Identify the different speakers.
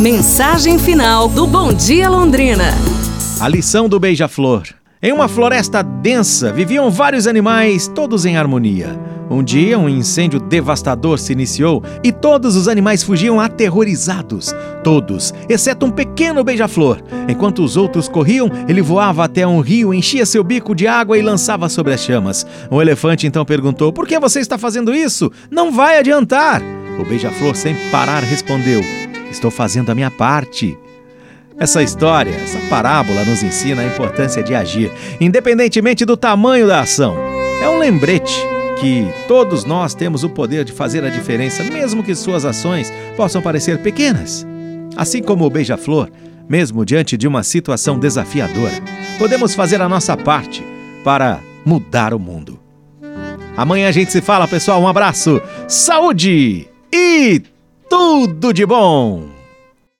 Speaker 1: Mensagem final do Bom Dia Londrina.
Speaker 2: A lição do beija-flor. Em uma floresta densa viviam vários animais, todos em harmonia. Um dia, um incêndio devastador se iniciou e todos os animais fugiam aterrorizados. Todos, exceto um pequeno beija-flor. Enquanto os outros corriam, ele voava até um rio, enchia seu bico de água e lançava sobre as chamas. Um elefante então perguntou: Por que você está fazendo isso? Não vai adiantar! O beija-flor, sem parar, respondeu: Estou fazendo a minha parte. Essa história, essa parábola nos ensina a importância de agir, independentemente do tamanho da ação. É um lembrete que todos nós temos o poder de fazer a diferença, mesmo que suas ações possam parecer pequenas. Assim como o beija-flor, mesmo diante de uma situação desafiadora, podemos fazer a nossa parte para mudar o mundo. Amanhã a gente se fala, pessoal. Um abraço, saúde e tudo de bom!